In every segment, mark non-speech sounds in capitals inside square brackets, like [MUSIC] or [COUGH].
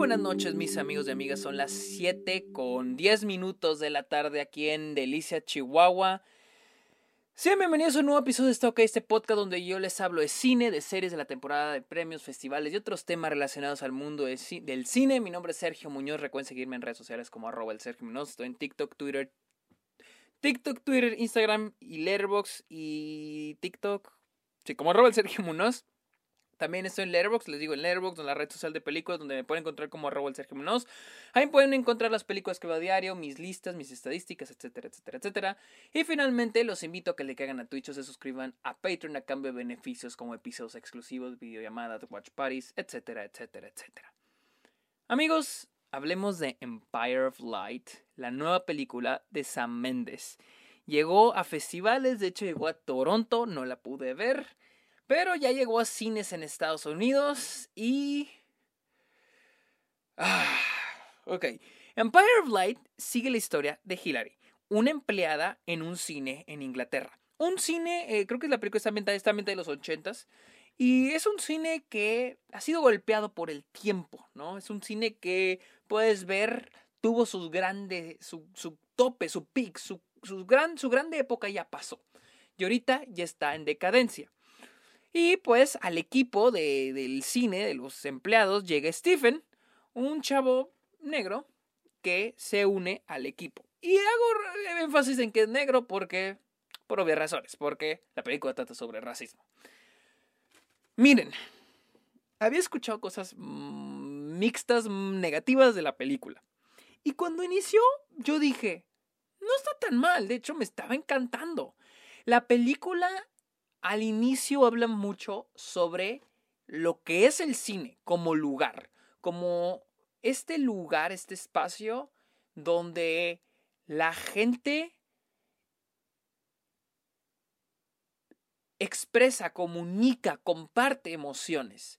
buenas noches mis amigos y amigas, son las 7 con 10 minutos de la tarde aquí en Delicia, Chihuahua. Sean bienvenidos a un nuevo episodio de Está OK, este podcast donde yo les hablo de cine, de series, de la temporada, de premios, festivales y otros temas relacionados al mundo del cine. Mi nombre es Sergio Muñoz, recuerden seguirme en redes sociales como arroba el Sergio Muñoz, estoy en TikTok, Twitter, TikTok, Twitter, Instagram y Letterboxd y TikTok, sí, como arroba el Sergio Muñoz. También estoy en Letterboxd, les digo en Letterboxd, en la red social de películas, donde me pueden encontrar como arroba el Sergio Munoz. Ahí pueden encontrar las películas que veo a diario, mis listas, mis estadísticas, etcétera, etcétera, etcétera. Y finalmente los invito a que le caigan a Twitch o se suscriban a Patreon a cambio de beneficios como episodios exclusivos, videollamadas, watch parties, etcétera, etcétera, etcétera. Amigos, hablemos de Empire of Light, la nueva película de Sam Mendes. Llegó a festivales, de hecho llegó a Toronto, no la pude ver. Pero ya llegó a cines en Estados Unidos y... Ah, [SIGHS] ok. Empire of Light sigue la historia de Hillary, una empleada en un cine en Inglaterra. Un cine, eh, creo que la película está ambientada de los ochentas. Y es un cine que ha sido golpeado por el tiempo, ¿no? Es un cine que puedes ver, tuvo sus grandes, su, su tope, su peak, su, gran, su grande época ya pasó. Y ahorita ya está en decadencia. Y pues al equipo de, del cine, de los empleados, llega Stephen, un chavo negro que se une al equipo. Y hago énfasis en que es negro porque, por obvias razones, porque la película trata sobre racismo. Miren, había escuchado cosas mm, mixtas, mm, negativas de la película. Y cuando inició, yo dije, no está tan mal, de hecho me estaba encantando. La película al inicio hablan mucho sobre lo que es el cine como lugar, como este lugar, este espacio donde la gente expresa, comunica, comparte emociones.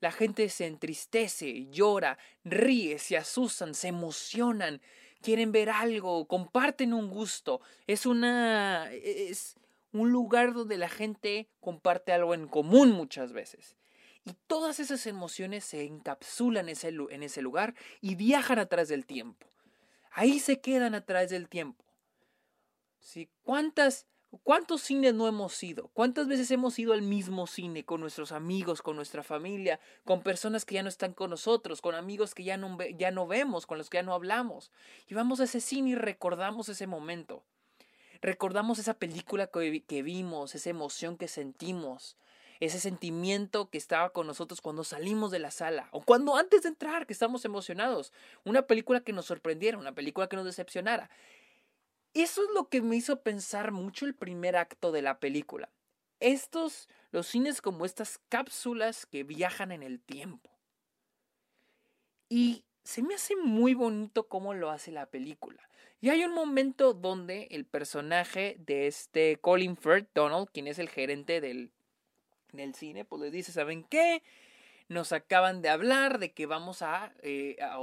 La gente se entristece, llora, ríe, se asustan, se emocionan, quieren ver algo, comparten un gusto. Es una es un lugar donde la gente comparte algo en común muchas veces. Y todas esas emociones se encapsulan en ese, lugar y viajan a través del tiempo. Ahí se quedan a través del tiempo. ¿Sí? ¿Cuántas, ¿Cuántos cines no hemos ido? ¿Cuántas veces hemos ido al mismo cine con nuestros amigos, con nuestra familia, con personas que ya no están con nosotros, con amigos que ya no, ya no vemos, con los que ya no hablamos? Y vamos a ese cine y recordamos ese momento. Recordamos esa película que, vimos, esa emoción que sentimos, ese sentimiento que estaba con nosotros cuando salimos de la sala o cuando antes de entrar, que estamos emocionados. Una película que nos sorprendiera, una película que nos decepcionara. Eso es lo que me hizo pensar mucho el primer acto de la película. Estos, los cines como estas cápsulas que viajan en el tiempo. Y se me hace muy bonito cómo lo hace la película. Y hay un momento donde el personaje de este Colin Firth, Donald, quien es el gerente del, del cine, pues le dice, ¿saben qué? Nos acaban de hablar de que vamos a, eh, a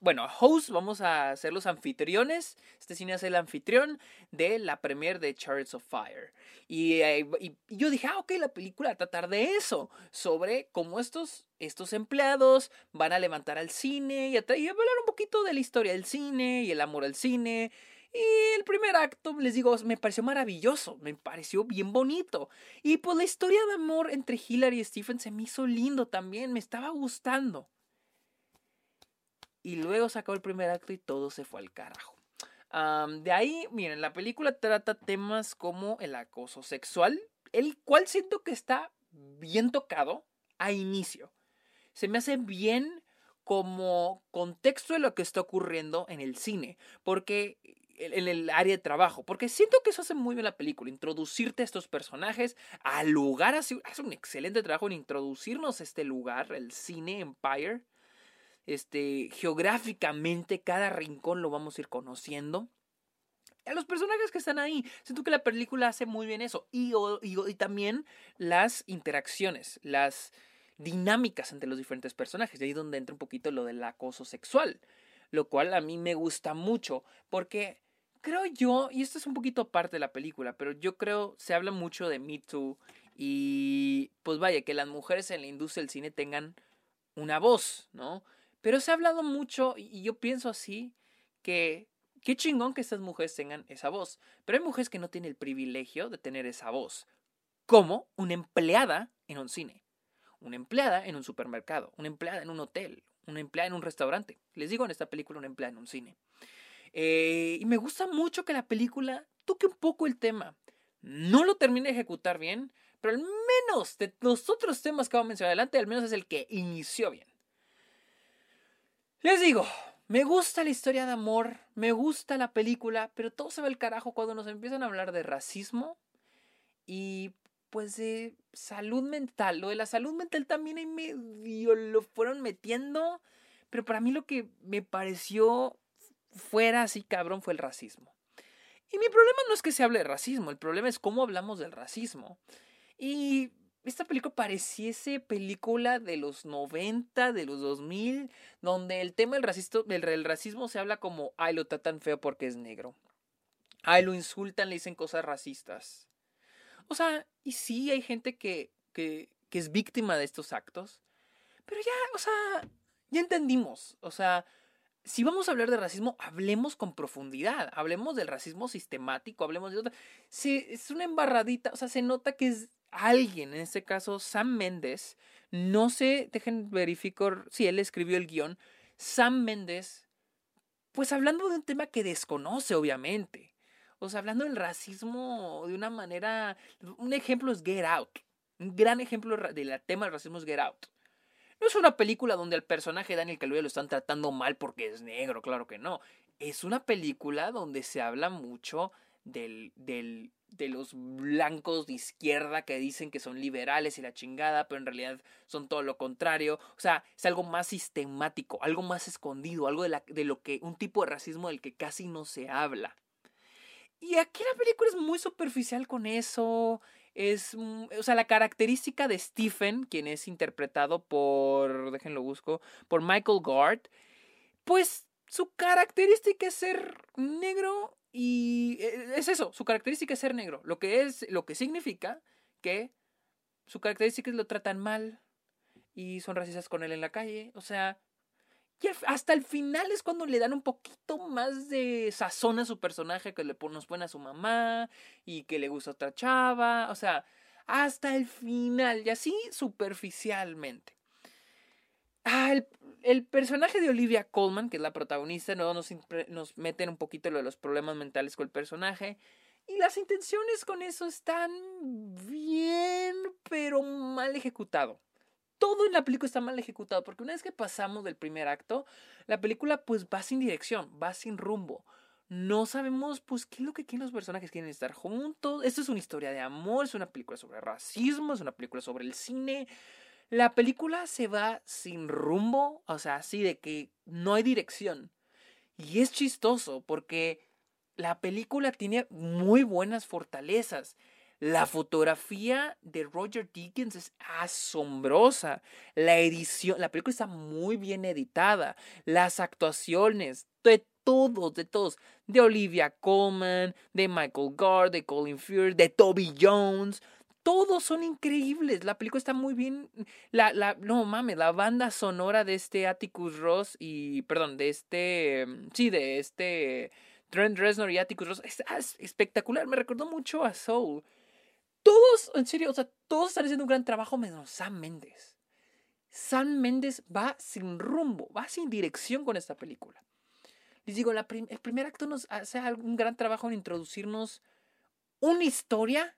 bueno, a host, vamos a ser los anfitriones, este cine es el anfitrión de la premiere de Chariots of Fire. Y, eh, yo dije, ah, ok, la película va a tratar de eso, sobre cómo estos, estos empleados van a levantar al cine y y hablar un poquito de la historia del cine y el amor al cine y el primer acto, les digo, me pareció maravilloso, me pareció bien bonito. Y pues la historia de amor entre Hillary y Stephen se me hizo lindo también, me estaba gustando. Y luego sacó el primer acto y todo se fue al carajo. de ahí, miren, la película trata temas como el acoso sexual, el cual siento que está bien tocado a inicio. Se me hace bien como contexto de lo que está ocurriendo en el cine, porque en el área de trabajo, porque siento que eso hace muy bien la película, introducirte a estos personajes al lugar, hace, un excelente trabajo en introducirnos a este lugar, el cine Empire, este, geográficamente cada rincón lo vamos a ir conociendo. A los personajes que están ahí, siento que la película hace muy bien eso, y, y también las interacciones, las dinámicas entre los diferentes personajes, de ahí donde entra un poquito lo del acoso sexual lo cual a mí me gusta mucho porque creo yo, y esto es un poquito parte de la película, pero yo creo se habla mucho de Me Too y pues vaya, que las mujeres en la industria del cine tengan una voz, ¿no? Pero se ha hablado mucho, y yo pienso así, que qué chingón que estas mujeres tengan esa voz. Pero hay mujeres que no tienen el privilegio de tener esa voz. Como una empleada en un cine, una empleada en un supermercado, una empleada en un hotel, una empleada en un restaurante. Les digo en esta película una empleada en un cine. Eh, y me gusta mucho que la película toque un poco el tema. No lo termine de ejecutar bien, pero al menos de los otros temas que vamos a mencionar adelante, al menos es el que inició bien. Les digo, me gusta la historia de amor, me gusta la película, pero todo se va al carajo cuando nos empiezan a hablar de racismo y pues de salud mental. Lo de la salud mental también en medio lo fueron metiendo, pero para mí lo que me pareció fuera así cabrón fue el racismo. Y mi problema no es que se hable de racismo, el problema es cómo hablamos del racismo. Y esta película pareciese película de los 90, de los 2000, donde el tema del, racismo, del, racismo se habla como, ay, lo tratan feo porque es negro. Ay, lo insultan, le dicen cosas racistas. O sea, y sí hay gente que, que, que es víctima de estos actos, pero ya, o sea, ya entendimos. O sea, si vamos a hablar de racismo, hablemos con profundidad, hablemos del racismo sistemático, hablemos de otra. Sí, es una embarradita, o sea, se nota que es alguien, en este caso Sam Méndez, no sé, dejen verificar si él escribió el guion, Sam Méndez, pues hablando de un tema que desconoce, obviamente. O sea, hablando del racismo de una manera. Un ejemplo es Get Out. Un gran ejemplo del tema del racismo es Get Out. Es una película donde el personaje Daniel Kaluuya lo están tratando mal porque es negro, claro que no. Es una película donde se habla mucho del, del, de los blancos de izquierda que dicen que son liberales y la chingada, pero en realidad son todo lo contrario. O sea, es algo más sistemático, algo más escondido, algo de lo que, un tipo de racismo del que casi no se habla. Y aquí la película es muy superficial con eso es, o sea, la característica de Stephen, quien es interpretado por, déjenlo busco, por Michael Gard, pues su característica es ser negro y eh, es eso, su característica es ser negro, lo que es, lo que significa que su característica es lo tratan mal y son racistas con él en la calle, o sea, y hasta el final es cuando le dan un poquito más de sazón a su personaje, que le nos pone a su mamá y que le gusta otra chava. O sea, hasta el final, y así superficialmente. Ah, el, personaje de Olivia Colman, que es la protagonista, ¿no? nos, nos meten un poquito lo de los problemas mentales con el personaje. Y las intenciones con eso están bien, pero mal ejecutado todo en la película está mal ejecutado, porque una vez que pasamos del primer acto, la película pues va sin dirección, va sin rumbo. No sabemos pues qué es lo que quieren los personajes, quieren estar juntos. Esto es una historia de amor, es una película sobre racismo, es una película sobre el cine. La película se va sin rumbo, o sea, así de que no hay dirección. Y es chistoso porque la película tiene muy buenas fortalezas. La fotografía de Roger Deakins es asombrosa. La edición, la película está muy bien editada. Las actuaciones de todos, de todos, de Olivia Colman, de Michael Gard, de Colin Firth, de Toby Jones, todos son increíbles. La película está muy bien. La, la, no mames, la banda sonora de este Atticus Ross y, perdón, de este, sí, de este Trent Reznor y Atticus Ross es, es espectacular. Me recordó mucho a Soul en serio, o sea, todos están haciendo un gran trabajo menos Sam Méndez. Sam Méndez va sin rumbo, va sin dirección con esta película. Les digo, el primer acto nos hace un gran trabajo en introducirnos una historia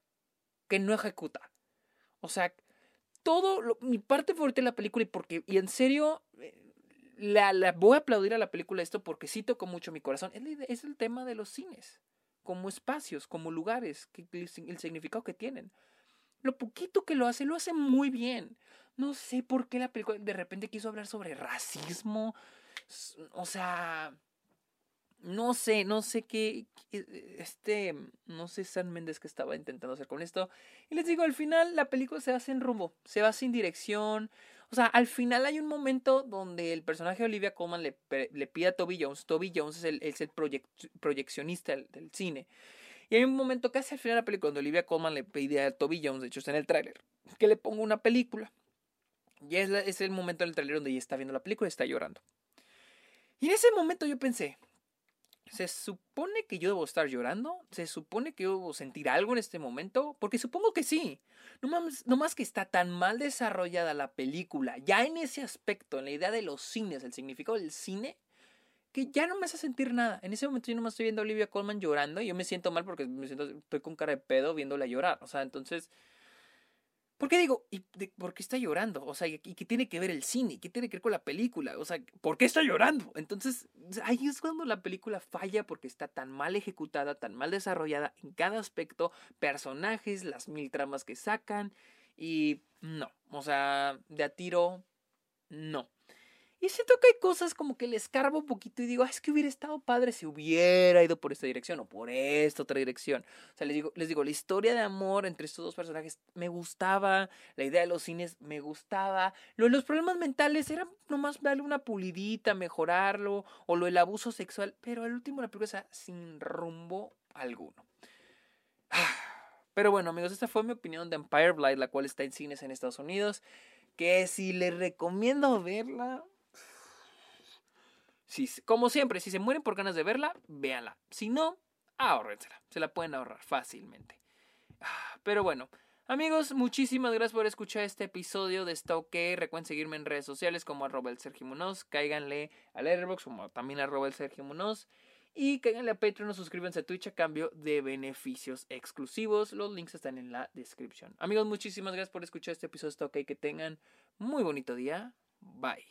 que no ejecuta. O sea, todo, mi parte favorita de la película y porque, y en serio, eh, la, la, voy a aplaudir a la película esto porque sí tocó mucho mi corazón, es el tema de los cines como espacios, como lugares, que, el significado que tienen. Lo poquito que lo hace, lo hace muy bien. No sé por qué la película de repente quiso hablar sobre racismo. O sea, no sé, no sé qué, este, no sé San Méndez que estaba intentando hacer con esto. Y les digo, al final la película se va sin rumbo, se va sin dirección, o sea, al final hay un momento donde el personaje de Olivia Colman le, pide a Toby Jones. Toby Jones es el, es el proyeccionista del, cine. Y hay un momento casi al final de la película donde Olivia Colman le pide a Toby Jones, de hecho está en el tráiler, que le ponga una película. Y es, es el momento del trailer donde ella está viendo la película y está llorando. Y en ese momento yo pensé, ¿se supone que yo debo estar llorando? ¿Se supone que yo debo sentir algo en este momento? Porque supongo que sí. No más, no más que está tan mal desarrollada la película, ya en ese aspecto, en la idea de los cines, el significado del cine, que ya no me hace sentir nada. En ese momento yo no me estoy viendo a Olivia Colman llorando y yo me siento mal porque me siento, estoy con cara de pedo viéndola llorar. O sea, entonces ¿Por qué digo, ¿y por qué está llorando? O sea, ¿y qué tiene que ver el cine? ¿Qué tiene que ver con la película? O sea, ¿por qué está llorando? Entonces, ahí es cuando la película falla porque está tan mal ejecutada, tan mal desarrollada en cada aspecto, personajes, las mil tramas que sacan y no, o sea, de a tiro, no. Y siento que hay cosas como que le escarbo un poquito y digo, es que hubiera estado padre si hubiera ido por esta dirección o por esta otra dirección. O sea, les digo, les digo, la historia de amor entre estos dos personajes me gustaba, la idea de los cines me gustaba, lo de los problemas mentales era nomás darle una pulidita, mejorarlo, o lo del abuso sexual, pero al último la película sin rumbo alguno. [SIGHS] Pero bueno, amigos, esta fue mi opinión de Empire Blight, la cual está en cines en Estados Unidos. Que si les recomiendo verla, si, como siempre, si se mueren por ganas de verla, véanla. Si no, ahórrensela. Se la pueden ahorrar fácilmente. Ah, pero bueno, amigos, muchísimas gracias por escuchar este episodio de Está Recuerden seguirme en redes sociales como arroba el Sergio Munoz. Cáiganle a Letterboxd como también arroba el Sergio Munoz. Y cáiganle a Patreon o suscríbanse a Twitch a cambio de beneficios exclusivos. Los links están en la descripción. Amigos, muchísimas gracias por escuchar este episodio de Está Que tengan muy bonito día. Bye.